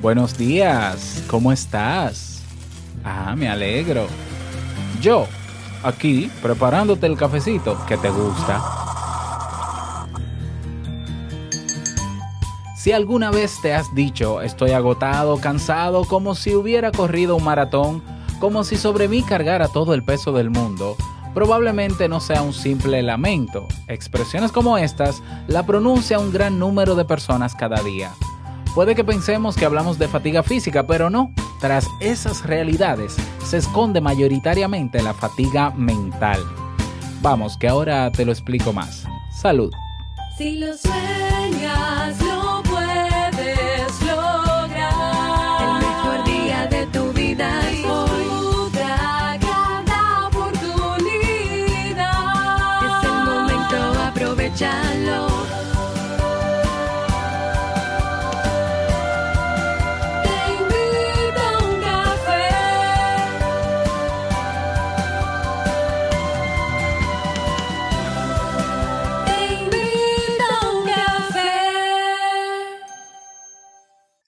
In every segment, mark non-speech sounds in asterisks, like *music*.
Buenos días, ¿cómo estás? Ah, me alegro. Yo, aquí, preparándote el cafecito que te gusta. Si alguna vez te has dicho estoy agotado, cansado, como si hubiera corrido un maratón, como si sobre mí cargara todo el peso del mundo, probablemente no sea un simple lamento. Expresiones como estas la pronuncia un gran número de personas cada día. Puede que pensemos que hablamos de fatiga física, pero no. Tras esas realidades se esconde mayoritariamente la fatiga mental. Vamos, que ahora te lo explico más. Salud. Si lo sueñas, lo puedes lograr. El mejor día de tu vida es hoy. Disfruta cada oportunidad. Es el momento, aprovechalo.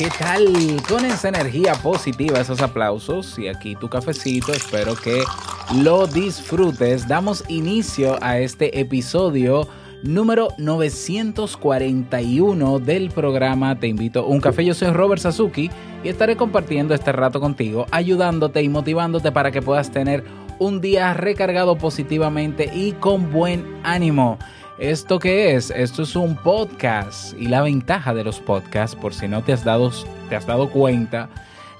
¿Qué tal? Con esa energía positiva, esos aplausos y aquí tu cafecito, espero que lo disfrutes. Damos inicio a este episodio número 941 del programa Te invito a un café. Yo soy Robert Sasuki y estaré compartiendo este rato contigo, ayudándote y motivándote para que puedas tener un día recargado positivamente y con buen ánimo. ¿Esto qué es? Esto es un podcast y la ventaja de los podcasts, por si no te has dado, te has dado cuenta,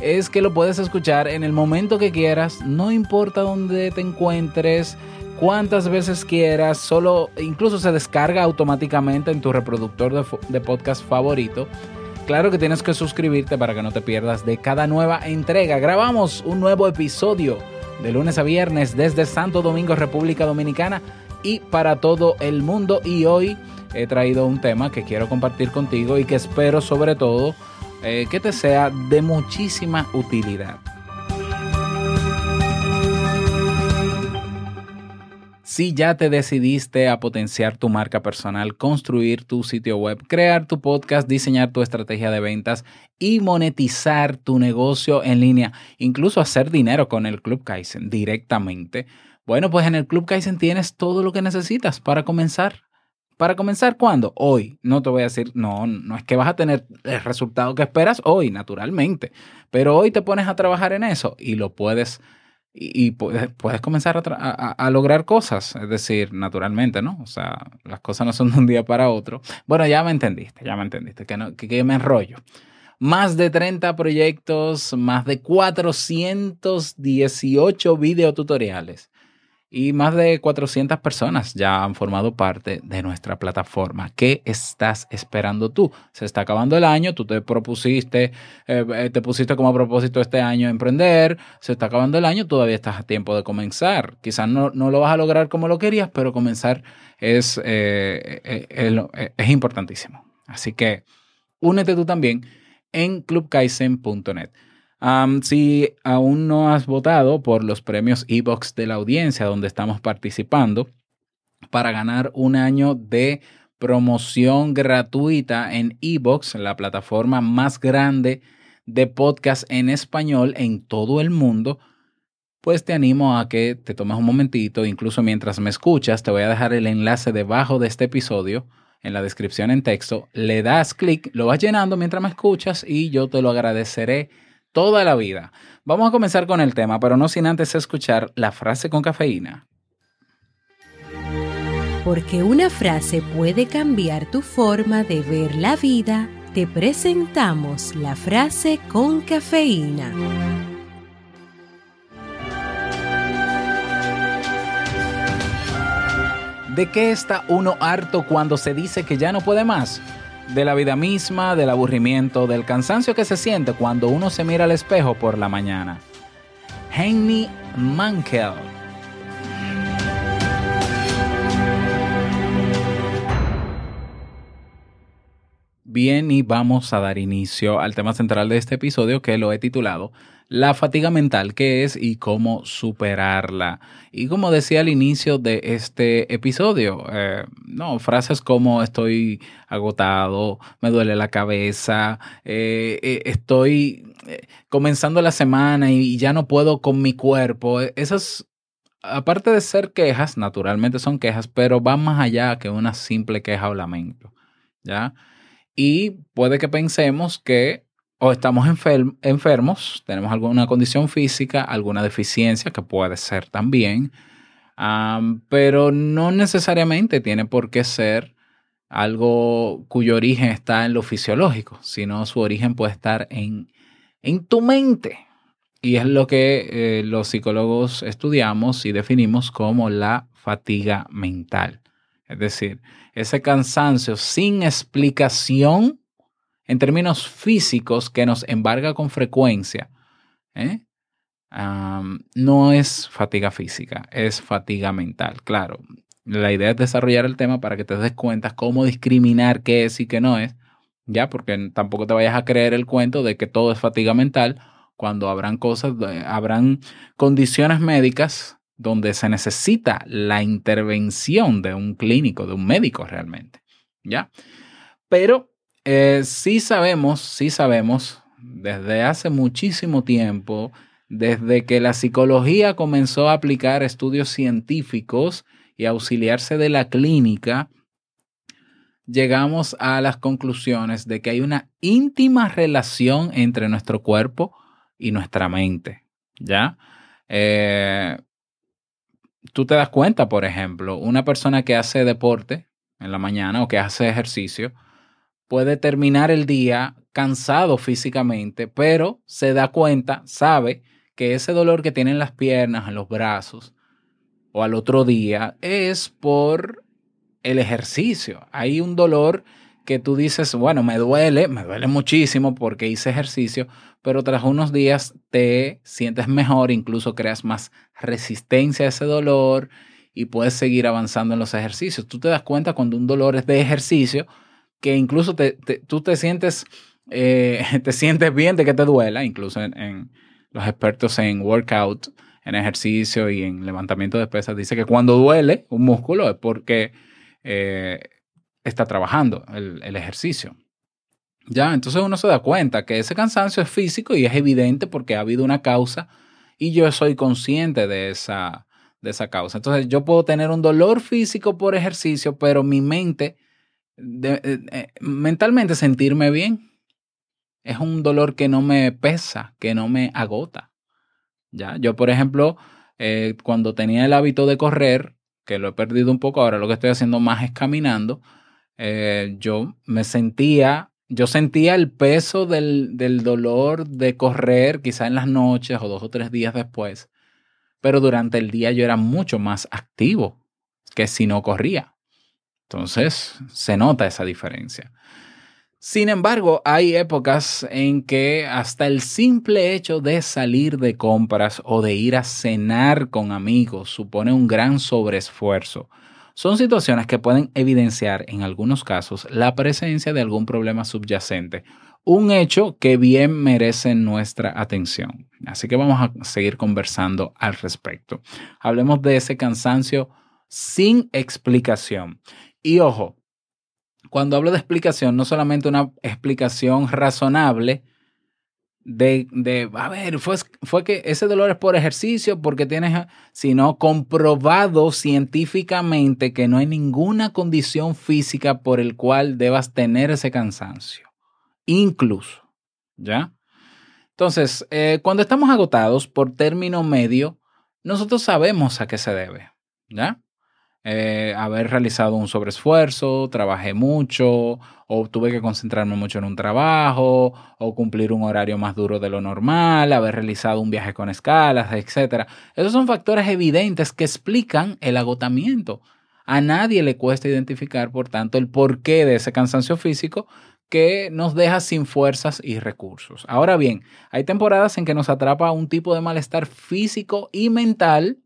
es que lo puedes escuchar en el momento que quieras, no importa dónde te encuentres, cuántas veces quieras, solo incluso se descarga automáticamente en tu reproductor de, de podcast favorito. Claro que tienes que suscribirte para que no te pierdas de cada nueva entrega. Grabamos un nuevo episodio de lunes a viernes desde Santo Domingo, República Dominicana y para todo el mundo. Y hoy he traído un tema que quiero compartir contigo y que espero sobre todo eh, que te sea de muchísima utilidad. Si ya te decidiste a potenciar tu marca personal, construir tu sitio web, crear tu podcast, diseñar tu estrategia de ventas y monetizar tu negocio en línea, incluso hacer dinero con el Club Kaizen directamente, bueno, pues en el Club Kaizen tienes todo lo que necesitas para comenzar. ¿Para comenzar cuándo? Hoy. No te voy a decir, no, no es que vas a tener el resultado que esperas hoy, naturalmente. Pero hoy te pones a trabajar en eso y lo puedes y, puedes, puedes comenzar a lograr cosas, es decir, naturalmente, ¿no? O sea, las cosas no son de un día para otro. Bueno, ya me entendiste, ya me entendiste, que, no, que, que me enrollo. Más de 30 proyectos, más de 418 videotutoriales y más de 400 personas ya han formado parte de nuestra plataforma. ¿Qué estás esperando tú? Se está acabando el año, tú te propusiste, eh, eh, te pusiste como propósito este año emprender, se está acabando el año, todavía estás a tiempo de comenzar. Quizás no, no lo vas a lograr como lo querías, pero comenzar es, eh, es importantísimo. Así que únete tú también en clubkaizen.net. Am, si aún no has votado por los premios Evox de la audiencia donde estamos participando para ganar un año de promoción gratuita en Evox, la plataforma más grande de podcast en español en todo el mundo, pues te animo a que te tomes un momentito, incluso mientras me escuchas, te voy a dejar el enlace debajo de este episodio en la descripción en texto, le das clic, lo vas llenando mientras me escuchas y yo te lo agradeceré toda la vida. Vamos a comenzar con el tema, pero no sin antes escuchar la frase con cafeína. Porque una frase puede cambiar tu forma de ver la vida, te presentamos la frase con cafeína. ¿De qué está uno harto cuando se dice que ya no puede más? De la vida misma, del aburrimiento, del cansancio que se siente cuando uno se mira al espejo por la mañana. Henry Mankel. Bien, y vamos a dar inicio al tema central de este episodio que lo he titulado La fatiga mental, qué es y cómo superarla. Y como decía al inicio de este episodio, eh, no, frases como estoy agotado, me duele la cabeza, eh, eh, estoy comenzando la semana y ya no puedo con mi cuerpo, eh, esas aparte de ser quejas, naturalmente son quejas, pero van más allá que una simple queja o lamento, ¿ya? Y puede que pensemos que o estamos enfer- enfermos, tenemos alguna condición física, alguna deficiencia, que puede ser también, am, pero no necesariamente tiene por qué ser algo cuyo origen está en lo fisiológico, sino su origen puede estar en, en tu mente. Y es lo que eh, los psicólogos estudiamos y definimos como la fatiga mental. Es decir, ese cansancio sin explicación en términos físicos que nos embarga con frecuencia, ¿eh? No es fatiga física, es fatiga mental. Claro, la idea es desarrollar el tema para que te des cuenta cómo discriminar qué es y qué no es, ya, porque tampoco te vayas a creer el cuento de que todo es fatiga mental cuando habrán cosas, eh, habrán condiciones médicas donde se necesita la intervención de un clínico, de un médico realmente, ¿ya? Pero eh, sí sabemos, sí sabemos, desde hace muchísimo tiempo, desde que la psicología comenzó a aplicar estudios científicos y auxiliarse de la clínica, llegamos a las conclusiones de que hay una íntima relación entre nuestro cuerpo y nuestra mente, ¿ya? Eh, tú te das cuenta, por ejemplo, una persona que hace deporte en la mañana o que hace ejercicio puede terminar el día cansado físicamente, pero se da cuenta, sabe que ese dolor que tiene en las piernas, en los brazos o al otro día es por el ejercicio. Hay un dolor que tú dices, bueno, me duele, me duele muchísimo porque hice ejercicio, pero tras unos días te sientes mejor, incluso creas más resistencia a ese dolor y puedes seguir avanzando en los ejercicios. Tú te das cuenta cuando un dolor es de ejercicio que incluso te, tú te sientes, eh, *laughs* te sientes bien de que te duela, incluso en los expertos en workout, en ejercicio y en levantamiento de pesas, dice que cuando duele un músculo es porque eh, está trabajando el, el ejercicio. Ya, entonces uno se da cuenta que ese cansancio es físico y es evidente porque ha habido una causa y yo soy consciente de esa, de esa causa. Entonces yo puedo tener un dolor físico por ejercicio, pero mi mente, eh, eh, mentalmente sentirme bien, es un dolor que no me pesa, que no me agota. Ya, yo por ejemplo, eh, cuando tenía el hábito de correr, que lo he perdido un poco, ahora lo que estoy haciendo más es caminando, yo me sentía, yo sentía el peso del, del dolor de correr, quizá en las noches o dos o tres días después, pero durante el día yo era mucho más activo que si no corría. Entonces, se nota esa diferencia. Sin embargo, hay épocas en que hasta el simple hecho de salir de compras o de ir a cenar con amigos supone un gran sobreesfuerzo. Son situaciones que pueden evidenciar en algunos casos la presencia de algún problema subyacente, un hecho que bien merece nuestra atención. Así que vamos a seguir conversando al respecto. Hablemos de ese cansancio sin explicación. Y ojo, cuando hablo de explicación, no solamente una explicación razonable de, de a ver, fue, fue que ese dolor es por ejercicio, porque tienes, sino comprobado científicamente que no hay ninguna condición física por el cual debas tener ese cansancio. Incluso, ¿ya? Entonces, eh, cuando estamos agotados por término medio, nosotros sabemos a qué se debe, ¿ya? Eh, haber realizado un sobreesfuerzo, trabajé mucho, o tuve que concentrarme mucho en un trabajo, o cumplir un horario más duro de lo normal, haber realizado un viaje con escalas, etc. Esos son factores evidentes que explican el agotamiento. A nadie le cuesta identificar, por tanto, el porqué de ese cansancio físico que nos deja sin fuerzas y recursos. Ahora bien, hay temporadas en que nos atrapa un tipo de malestar físico y mental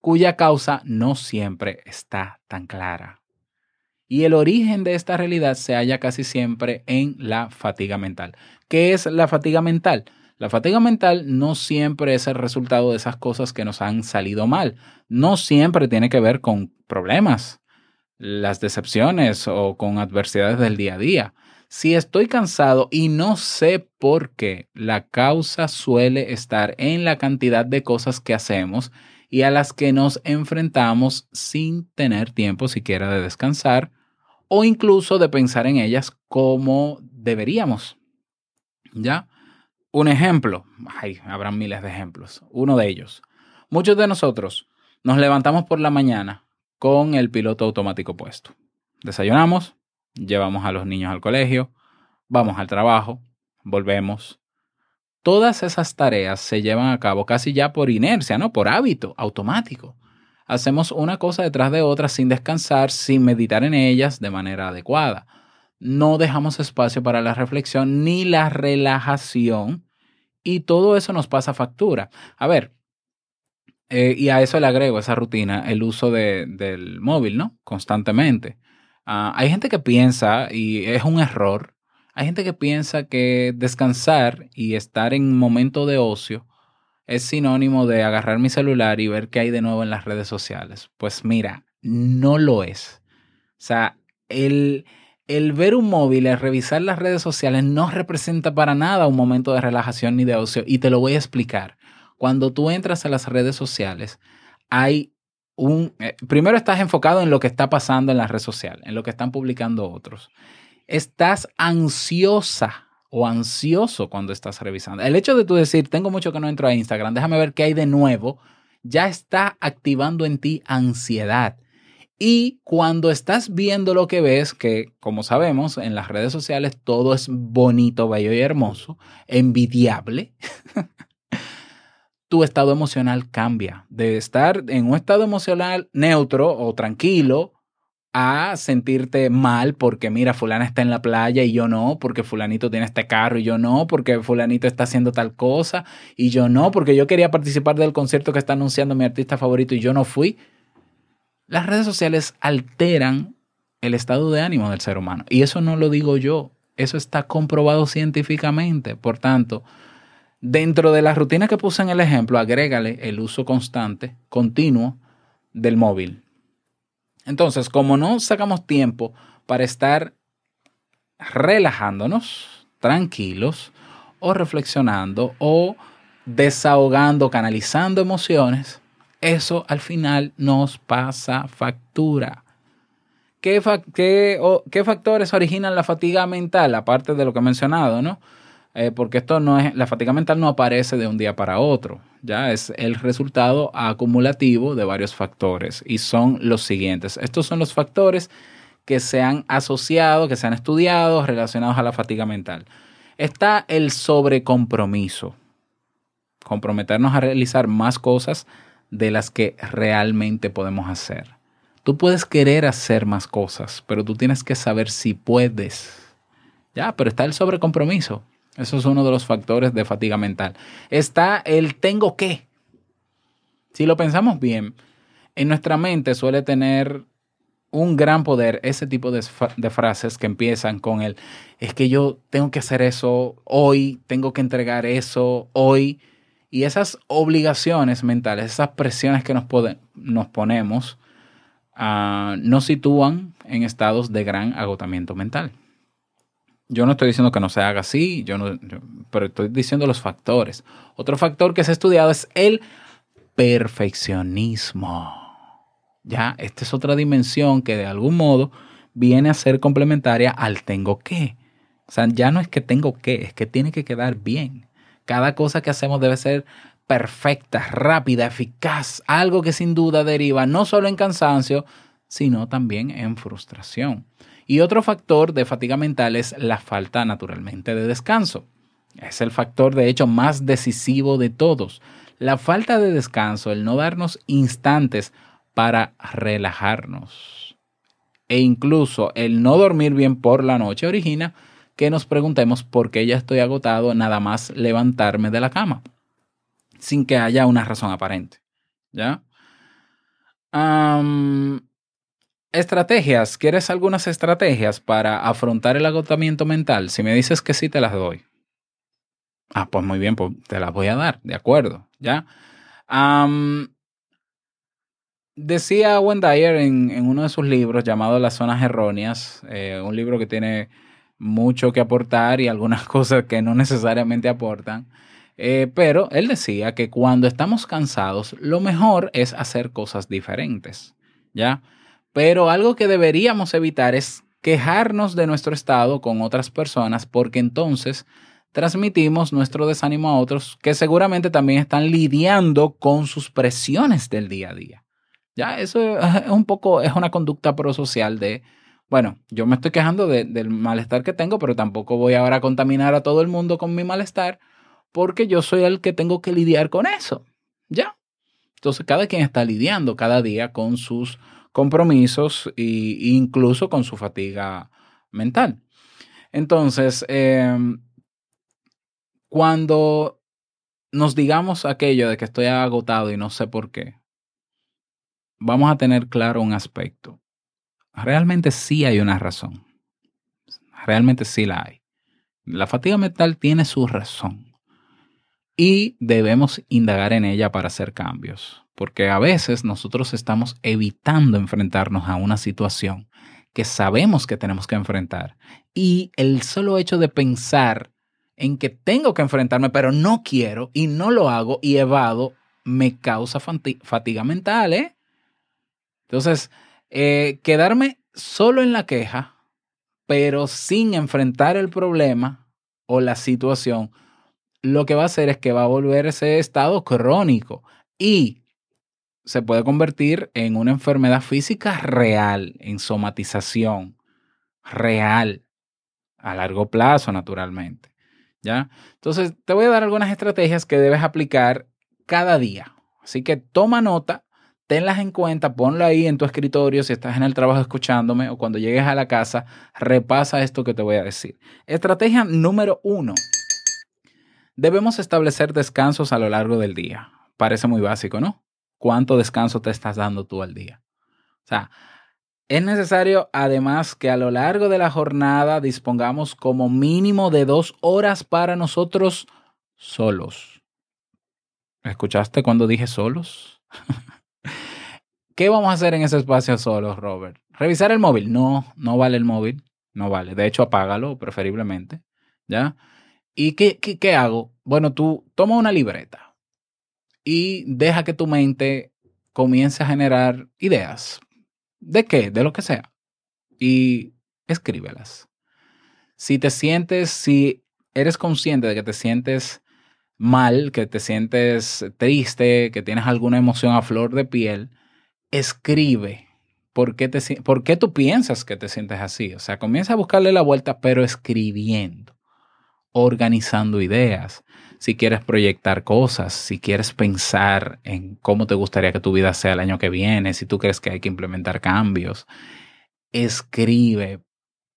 cuya causa no siempre está tan clara. Y el origen de esta realidad se halla casi siempre en la fatiga mental. ¿Qué es la fatiga mental? La fatiga mental no siempre es el resultado de esas cosas que nos han salido mal. No siempre tiene que ver con problemas, las decepciones o con adversidades del día a día. Si estoy cansado y no sé por qué, la causa suele estar en la cantidad de cosas que hacemos y a las que nos enfrentamos sin tener tiempo siquiera de descansar o incluso de pensar en ellas como deberíamos. ¿Ya? Un ejemplo, ay, habrán miles de ejemplos. Uno de ellos. Muchos de nosotros nos levantamos por la mañana con el piloto automático puesto. Desayunamos, llevamos a los niños al colegio, vamos al trabajo, volvemos. Todas esas tareas se llevan a cabo casi ya por inercia, ¿no? Por hábito automático. Hacemos una cosa detrás de otra sin descansar, sin meditar en ellas de manera adecuada. No dejamos espacio para la reflexión ni la relajación y todo eso nos pasa factura. A ver, eh, y a eso le agrego esa rutina, el uso de- del móvil, ¿no? Constantemente. Ah, hay gente que piensa, y es un error, hay gente que piensa que descansar y estar en momento de ocio es sinónimo de agarrar mi celular y ver qué hay de nuevo en las redes sociales. Pues mira, no lo es. O sea, el, el ver un móvil, el revisar las redes sociales no representa para nada un momento de relajación ni de ocio. Y te lo voy a explicar. Cuando tú entras a las redes sociales, hay un... eh, primero estás enfocado en lo que está pasando en las redes sociales, en lo que están publicando otros. Estás ansiosa o ansioso cuando estás revisando. El hecho de tú decir, tengo mucho que no entro a Instagram, déjame ver qué hay de nuevo, ya está activando en ti ansiedad. Y cuando estás viendo lo que ves, que como sabemos, en las redes sociales todo es bonito, bello y hermoso, envidiable, *laughs* tu estado emocional cambia. De estar en un estado emocional neutro o tranquilo a sentirte mal porque mira, fulana está en la playa y yo no, porque fulanito tiene este carro y yo no, porque fulanito está haciendo tal cosa y yo no, porque yo quería participar del concierto que está anunciando mi artista favorito y yo no fui. Las redes sociales alteran el estado de ánimo del ser humano y eso no lo digo yo, eso está comprobado científicamente. Por tanto, dentro de la rutina que puse en el ejemplo, agrégale el uso constante, continuo del móvil. Entonces, como no sacamos tiempo para estar relajándonos, tranquilos, o reflexionando, o desahogando, canalizando emociones, eso al final nos pasa factura. ¿Qué, factores originan la fatiga mental? Aparte de lo que he mencionado, ¿no? Eh, porque esto no es, la fatiga mental no aparece de un día para otro, ya es el resultado acumulativo de varios factores y son los siguientes. Estos son los factores que se han asociado, que se han estudiado relacionados a la fatiga mental. Está el sobrecompromiso, comprometernos a realizar más cosas de las que realmente podemos hacer. Tú puedes querer hacer más cosas, pero tú tienes que saber si puedes. Ya, pero está el sobrecompromiso. Eso es uno de los factores de fatiga mental. Está el tengo que. Si lo pensamos bien, en nuestra mente suele tener un gran poder ese tipo de, frases que empiezan con el es que yo tengo que hacer eso hoy, tengo que entregar eso hoy. Y esas obligaciones mentales, esas presiones que nos, nos ponemos, ah, nos sitúan en estados de gran agotamiento mental. Yo no estoy diciendo que no se haga así, yo no, pero estoy diciendo los factores. Otro factor que se ha estudiado es el perfeccionismo. Ya, esta es otra dimensión que de algún modo viene a ser complementaria al tengo que. O sea, ya no es que tengo que, es que tiene que quedar bien. Cada cosa que hacemos debe ser perfecta, rápida, eficaz, algo que sin duda deriva no solo en cansancio, sino también en frustración. Y otro factor de fatiga mental es la falta naturalmente de descanso. Es el factor de hecho más decisivo de todos. La falta de descanso, el no darnos instantes para relajarnos. e incluso el no dormir bien por la noche origina que nos preguntemos por qué ya estoy agotado nada más levantarme de la cama, sin que haya una razón aparente. ¿Ya? Estrategias. ¿Quieres algunas estrategias para afrontar el agotamiento mental? Si me dices que sí, te las doy. Ah, pues muy bien, pues te las voy a dar, de acuerdo, ¿ya? Am, decía Wendayer en, en uno de sus libros llamado Las Zonas Erróneas, eh, un libro que tiene mucho que aportar y algunas *laughs* cosas que no necesariamente aportan, eh, pero él decía que cuando estamos cansados, lo mejor es hacer cosas diferentes, ¿ya? Pero algo que deberíamos evitar es quejarnos de nuestro estado con otras personas porque entonces transmitimos nuestro desánimo a otros que seguramente también están lidiando con sus presiones del día a día. Ya, eso es un poco, es una conducta prosocial de, bueno, yo me estoy quejando de- del malestar que tengo, pero tampoco voy ahora a contaminar a todo el mundo con mi malestar porque yo soy el que tengo que lidiar con eso. Ya. Entonces, cada quien está lidiando cada día con sus compromisos e incluso con su fatiga mental. Entonces, em, cuando nos digamos aquello de que estoy agotado y no sé por qué, vamos a tener claro un aspecto. Realmente sí hay una razón. Realmente sí la hay. La fatiga mental tiene su razón. Y debemos indagar en ella para hacer cambios. Porque a veces nosotros estamos evitando enfrentarnos a una situación que sabemos que tenemos que enfrentar. Y el solo hecho de pensar en que tengo que enfrentarme, pero no quiero y no lo hago y evado, me causa fati- fatiga mental, ¿eh? Entonces, eh, quedarme solo en la queja, pero sin enfrentar el problema o la situación, lo que va a hacer es que va a volver ese estado crónico y se puede convertir en una enfermedad física real, en somatización real, a largo plazo, naturalmente. ¿Ya? Entonces, te voy a dar algunas estrategias que debes aplicar cada día. Así que toma nota, tenlas en cuenta, ponla ahí en tu escritorio si estás en el trabajo escuchándome o cuando llegues a la casa, repasa esto que te voy a decir. Estrategia número uno. Debemos establecer descansos a lo largo del día. Parece muy básico, ¿no? ¿Cuánto descanso te estás dando tú al día? O sea, es necesario además que a lo largo de la jornada dispongamos como mínimo de dos horas para nosotros solos. ¿Escuchaste cuando dije solos? *laughs* ¿Qué vamos a hacer en ese espacio solos, Robert? ¿Revisar el móvil? No, no vale el móvil. No vale. De hecho, apágalo preferiblemente. ¿Ya? ¿Y qué, qué, qué hago? Bueno, tú toma una libreta y deja que tu mente comience a generar ideas. ¿De qué? De lo que sea. Y escríbelas. Si te sientes, si eres consciente de que te sientes mal, que te sientes triste, que tienes alguna emoción a flor de piel, escribe. ¿Por qué, te, ¿Por qué tú piensas que te sientes así? O sea, comienza a buscarle la vuelta, pero escribiendo, organizando ideas. Si quieres proyectar cosas, si quieres pensar en cómo te gustaría que tu vida sea el año que viene, si tú crees que hay que implementar cambios, escribe,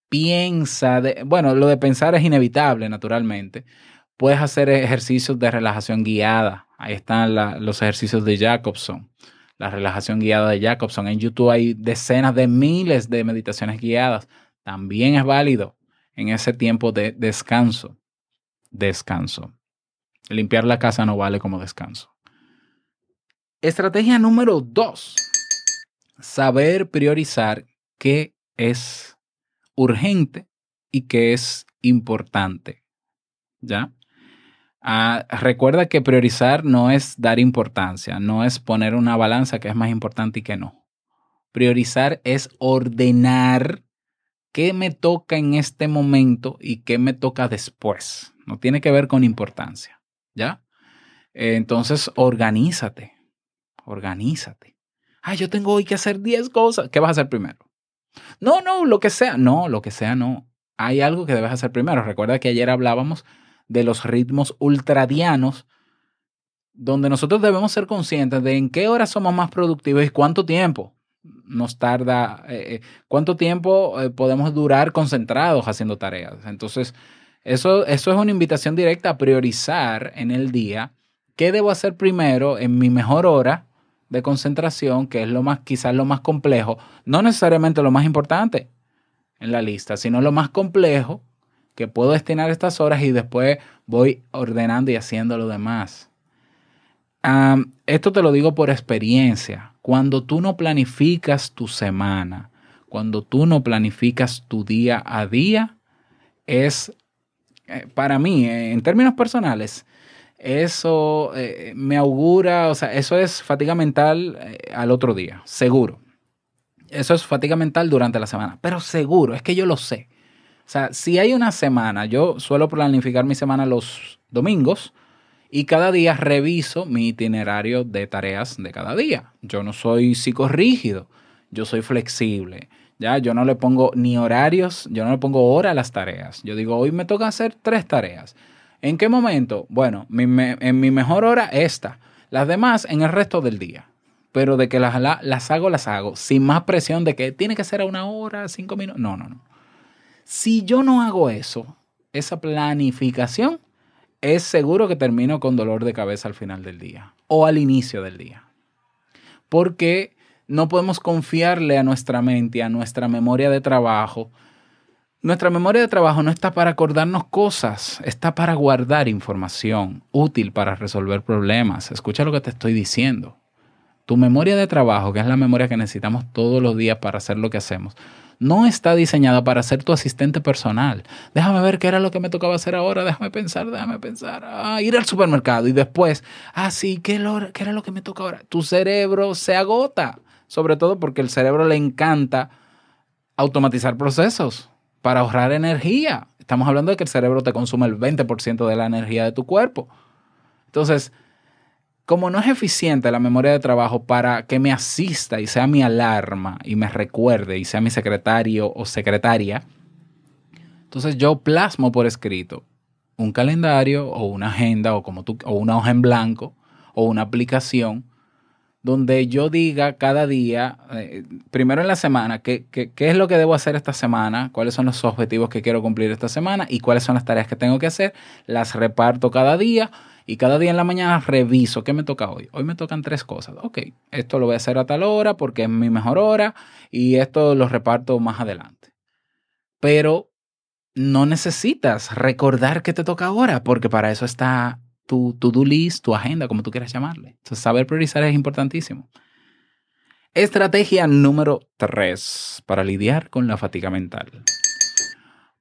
piensa. Bueno, lo de pensar es inevitable, naturalmente. Puedes hacer ejercicios de relajación guiada. Ahí están los ejercicios de Jacobson la relajación guiada de Jacobson. En YouTube hay decenas de miles de meditaciones guiadas. También es válido en ese tiempo de descanso. Descanso. Limpiar la casa no vale como descanso. Estrategia número dos. Saber priorizar qué es urgente y qué es importante. ¿Ya? Ah, recuerda que priorizar no es dar importancia, no es poner una balanza que es más importante y que no. Priorizar es ordenar qué me toca en este momento y qué me toca después. No tiene que ver con importancia, ¿ya? Entonces, organízate, organízate. Ah, yo tengo hoy que hacer 10 cosas. ¿Qué vas a hacer primero? No, no, lo que sea. No, lo que sea, no. Hay algo que debes hacer primero. Recuerda que ayer hablábamos de los ritmos ultradianos, donde nosotros debemos ser conscientes de en qué horas somos más productivos y cuánto tiempo. nos tarda, eh, eh, cuánto tiempo eh, podemos durar concentrados haciendo tareas. Entonces, eso, eso es una invitación directa a priorizar en el día qué debo hacer primero en mi mejor hora de concentración, que es lo más, quizás lo más complejo, no necesariamente lo más importante en la lista, sino lo más complejo que puedo destinar estas horas y después voy ordenando y haciendo lo demás. Esto te lo digo por experiencia. Cuando tú no planificas tu semana, cuando tú no planificas tu día a día, es, para mí, eh, en términos personales, eso eh, me augura, o sea, eso es fatiga mental eh, al otro día, seguro. Eso es fatiga mental durante la semana, pero seguro, es que yo lo sé. O sea, si hay una semana, yo suelo planificar mi semana los domingos y cada día reviso mi itinerario de tareas de cada día. Yo no soy psicorrígido, yo soy flexible. Ya, yo no le pongo ni horarios, yo no le pongo hora a las tareas. Yo digo, hoy me toca hacer tres tareas. ¿En qué momento? Bueno, en mi mejor hora esta. Las demás en el resto del día. Pero de que las, la- las hago, las hago. Sin más presión de que tiene que ser a una hora, cinco minutos. No, no, no. Si yo no hago eso, esa planificación, es seguro que termino con dolor de cabeza al final del día o al inicio del día. Porque no podemos confiarle a nuestra mente, a nuestra memoria de trabajo. Nuestra memoria de trabajo no está para acordarnos cosas, está para guardar información útil para resolver problemas. Escucha lo que te estoy diciendo. Tu memoria de trabajo, que es la memoria que necesitamos todos los días para hacer lo que hacemos, no está diseñada para ser tu asistente personal. Déjame ver qué era lo que me tocaba hacer ahora, déjame pensar, déjame pensar. Ah, ir al supermercado y después, ah, sí, ¿qué, era lo que me toca ahora? Tu cerebro se agota, sobre todo porque el cerebro le encanta automatizar procesos para ahorrar energía. Estamos hablando de que el cerebro te consume el 20% de la energía de tu cuerpo. Entonces, como no es eficiente la memoria de trabajo para que me asista y sea mi alarma y me recuerde y sea mi secretario o secretaria, entonces yo plasmo por escrito un calendario o una agenda o, como tú, o una hoja en blanco o una aplicación donde yo diga cada día, eh, primero en la semana, qué, qué, qué es lo que debo hacer esta semana, cuáles son los objetivos que quiero cumplir esta semana y cuáles son las tareas que tengo que hacer, las reparto cada día y cada día en la mañana reviso qué me toca hoy. Hoy me tocan tres cosas. Ok, esto lo voy a hacer a tal hora porque es mi mejor hora y esto lo reparto más adelante. Pero no necesitas recordar que te toca ahora porque para eso está tu to-do list, tu agenda, como tú quieras llamarle. Entonces, saber priorizar es importantísimo. Estrategia número 3 para lidiar con la fatiga mental.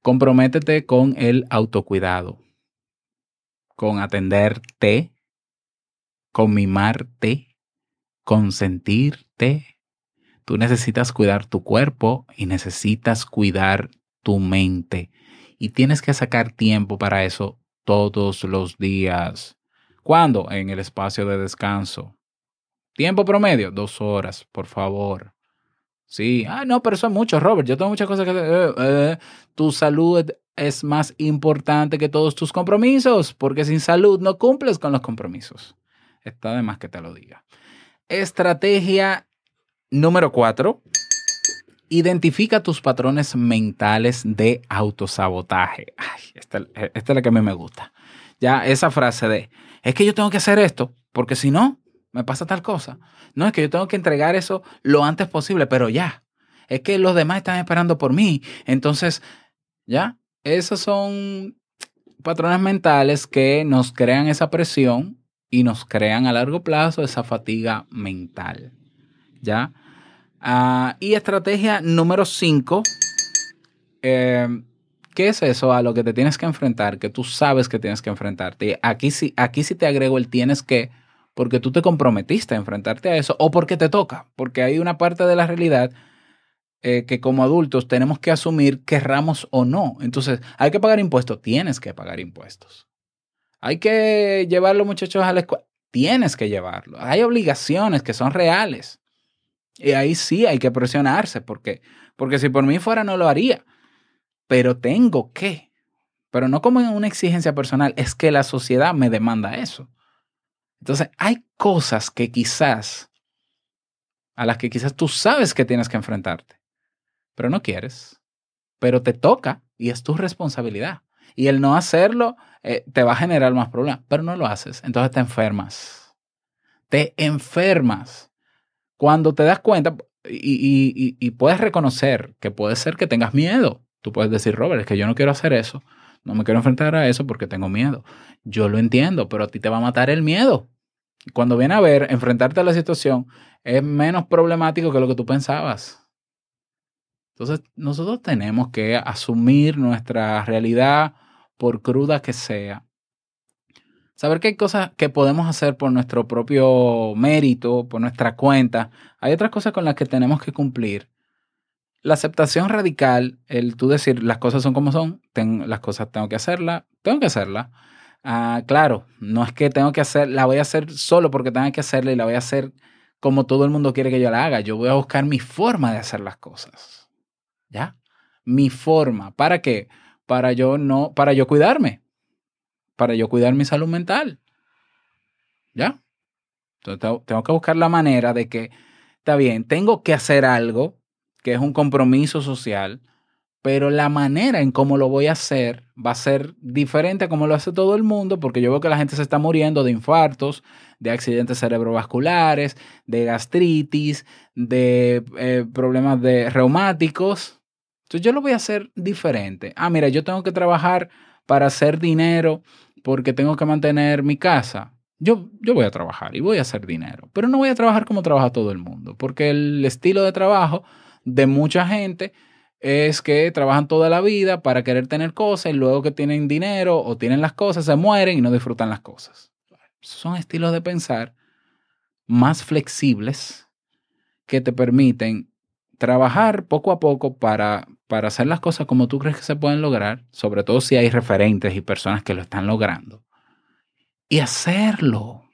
Comprométete con el autocuidado, con atenderte, con mimarte, con sentirte. Tú necesitas cuidar tu cuerpo y necesitas cuidar tu mente. Y tienes que sacar tiempo para eso todos los días. ¿Cuándo? En el espacio de descanso. Tiempo promedio, dos horas, por favor. Sí, ah, no, pero eso es mucho, Robert. Yo tengo muchas cosas que. Eh, eh, tu salud es más importante que todos tus compromisos, porque sin salud no cumples con los compromisos. Está de más que te lo diga. Estrategia número cuatro. Identifica tus patrones mentales de autosabotaje. Ay, esta, esta es la que a mí me gusta. Ya esa frase de, es que yo tengo que hacer esto, porque si no, me pasa tal cosa. No, es que yo tengo que entregar eso lo antes posible, pero ya. Es que los demás están esperando por mí. Entonces, ya, esos son patrones mentales que nos crean esa presión y nos crean a largo plazo esa fatiga mental. ¿Ya? Ah, y estrategia número 5. ¿Qué es eso a lo que te tienes que enfrentar? Que tú sabes que tienes que enfrentarte. Aquí sí, aquí sí te agrego el tienes que, porque tú te comprometiste a enfrentarte a eso o porque te toca, porque hay una parte de la realidad eh, que como adultos tenemos que asumir querramos o no. Entonces, hay que pagar impuestos, tienes que pagar impuestos. Hay que llevar los muchachos a la escuela, tienes que llevarlo. Hay obligaciones que son reales. Y ahí sí hay que presionarse, porque, porque si por mí fuera no lo haría. Pero tengo que. Pero no como en una exigencia personal, es que la sociedad me demanda eso. Entonces, hay cosas que quizás a las que quizás tú sabes que tienes que enfrentarte, pero no quieres, pero te toca y es tu responsabilidad. Y el no hacerlo eh, te va a generar más problemas, pero no lo haces, entonces te enfermas. Te enfermas. Cuando te das cuenta y, puedes reconocer que puede ser que tengas miedo, tú puedes decir, Robert, es que yo no quiero hacer eso, no me quiero enfrentar a eso porque tengo miedo. Yo lo entiendo, pero a ti te va a matar el miedo. Cuando viene a ver, enfrentarte a la situación es menos problemático que lo que tú pensabas. Entonces, nosotros tenemos que asumir nuestra realidad, por cruda que sea. Saber que hay cosas que podemos hacer por nuestro propio mérito, por nuestra cuenta. Hay otras cosas con las que tenemos que cumplir. La aceptación radical, el tú decir las cosas son como son, ten- las cosas tengo que hacerlas, tengo que hacerlas. Ah, claro, no es que tengo que hacer, la voy a hacer solo porque tenga que hacerla y la voy a hacer como todo el mundo quiere que yo la haga. Yo voy a buscar mi forma de hacer las cosas. ¿Ya? Mi forma. ¿Para qué? Para yo no, para yo cuidarme. Para yo cuidar mi salud mental. ¿Ya? Entonces tengo, que buscar la manera de que, está bien, tengo que hacer algo que es un compromiso social, pero la manera en cómo lo voy a hacer va a ser diferente a como lo hace todo el mundo, porque yo veo que la gente se está muriendo de infartos, de accidentes cerebrovasculares, de gastritis, de eh, problemas de reumáticos. Entonces yo lo voy a hacer diferente. Ah, mira, yo tengo que trabajar para hacer dinero porque tengo que mantener mi casa. Yo, yo voy a trabajar y voy a hacer dinero, pero no voy a trabajar como trabaja todo el mundo, porque el estilo de trabajo de mucha gente es que trabajan toda la vida para querer tener cosas y luego que tienen dinero o tienen las cosas se mueren y no disfrutan las cosas. Son estilos de pensar más flexibles que te permiten trabajar poco a poco para, para hacer las cosas como tú crees que se pueden lograr, sobre todo si hay referentes y personas que lo están logrando, y hacerlo.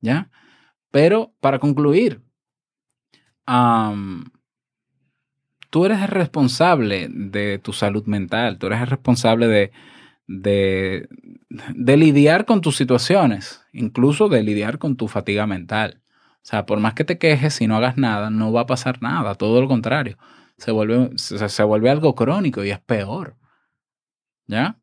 ¿Ya? Pero para concluir, tú eres el responsable de tu salud mental, tú eres el responsable de, de, de lidiar con tus situaciones, incluso de lidiar con tu fatiga mental. O sea, por más que te quejes, si no hagas nada, no va a pasar nada, todo lo contrario. Se vuelve, se, algo crónico y es peor. ¿Ya?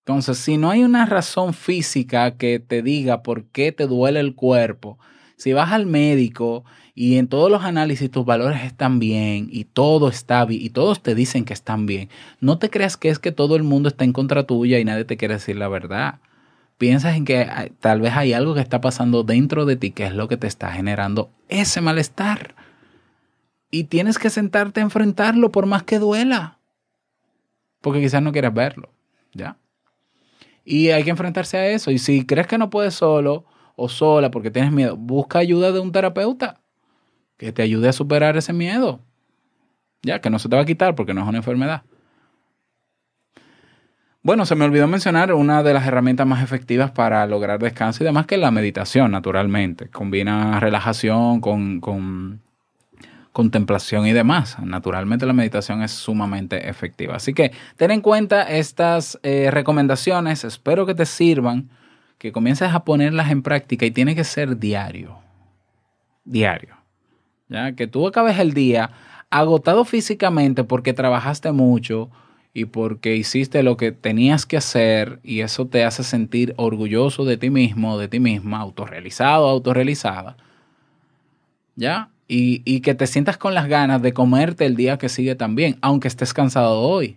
Entonces, si no hay una razón física que te diga por qué te duele el cuerpo, si vas al médico y en todos los análisis tus valores están bien y todo está bien y todos te dicen que están bien, no te creas que es que todo el mundo está en contra tuya y nadie te quiere decir la verdad. Piensas en que ah, tal vez hay algo que está pasando dentro de ti que es lo que te está generando ese malestar. Y tienes que sentarte a enfrentarlo por más que duela. Porque quizás no quieras verlo. ¿Ya? Y hay que enfrentarse a eso. Y si crees que no puedes solo o sola porque tienes miedo, busca ayuda de un terapeuta que te ayude a superar ese miedo. Ya, que no se te va a quitar porque no es una enfermedad. Bueno, se me olvidó mencionar una de las herramientas más efectivas para lograr descanso y demás, que es la meditación, naturalmente. Combina relajación con, con contemplación y demás. Naturalmente la meditación es sumamente efectiva. Así que ten en cuenta estas eh, recomendaciones, espero que te sirvan, que comiences a ponerlas en práctica y tiene que ser diario. Diario. Ya que tú acabes el día agotado físicamente porque trabajaste mucho y porque hiciste lo que tenías que hacer y eso te hace sentir orgulloso de ti mismo, de ti misma, autorrealizado, autorrealizada. ¿Ya? Y, y que te sientas con las ganas de comerte el día que sigue también, aunque estés cansado hoy.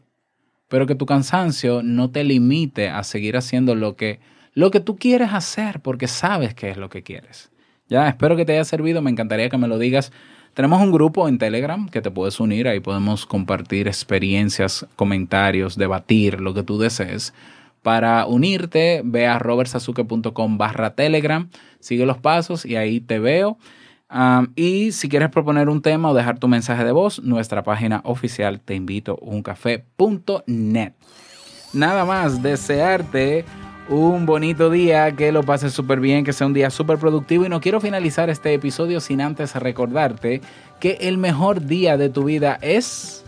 Pero que tu cansancio no te limite a seguir haciendo lo que, lo que tú quieres hacer, porque sabes qué es lo que quieres. Ya, espero que te haya servido, me encantaría que me lo digas. Tenemos un grupo en Telegram que te puedes unir, ahí podemos compartir experiencias, comentarios, debatir, lo que tú desees. Para unirte, ve a robertsazuke.com barra Telegram, sigue los pasos y ahí te veo. Y si quieres proponer un tema o dejar tu mensaje de voz, nuestra página oficial te invito uncafé.net. Nada más, desearte un bonito día, que lo pases súper bien, que sea un día súper productivo y no quiero finalizar este episodio sin antes recordarte que el mejor día de tu vida es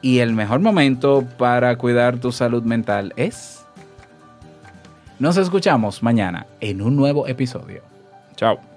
y el mejor momento para cuidar tu salud mental es. Nos escuchamos mañana en un nuevo episodio. Chao.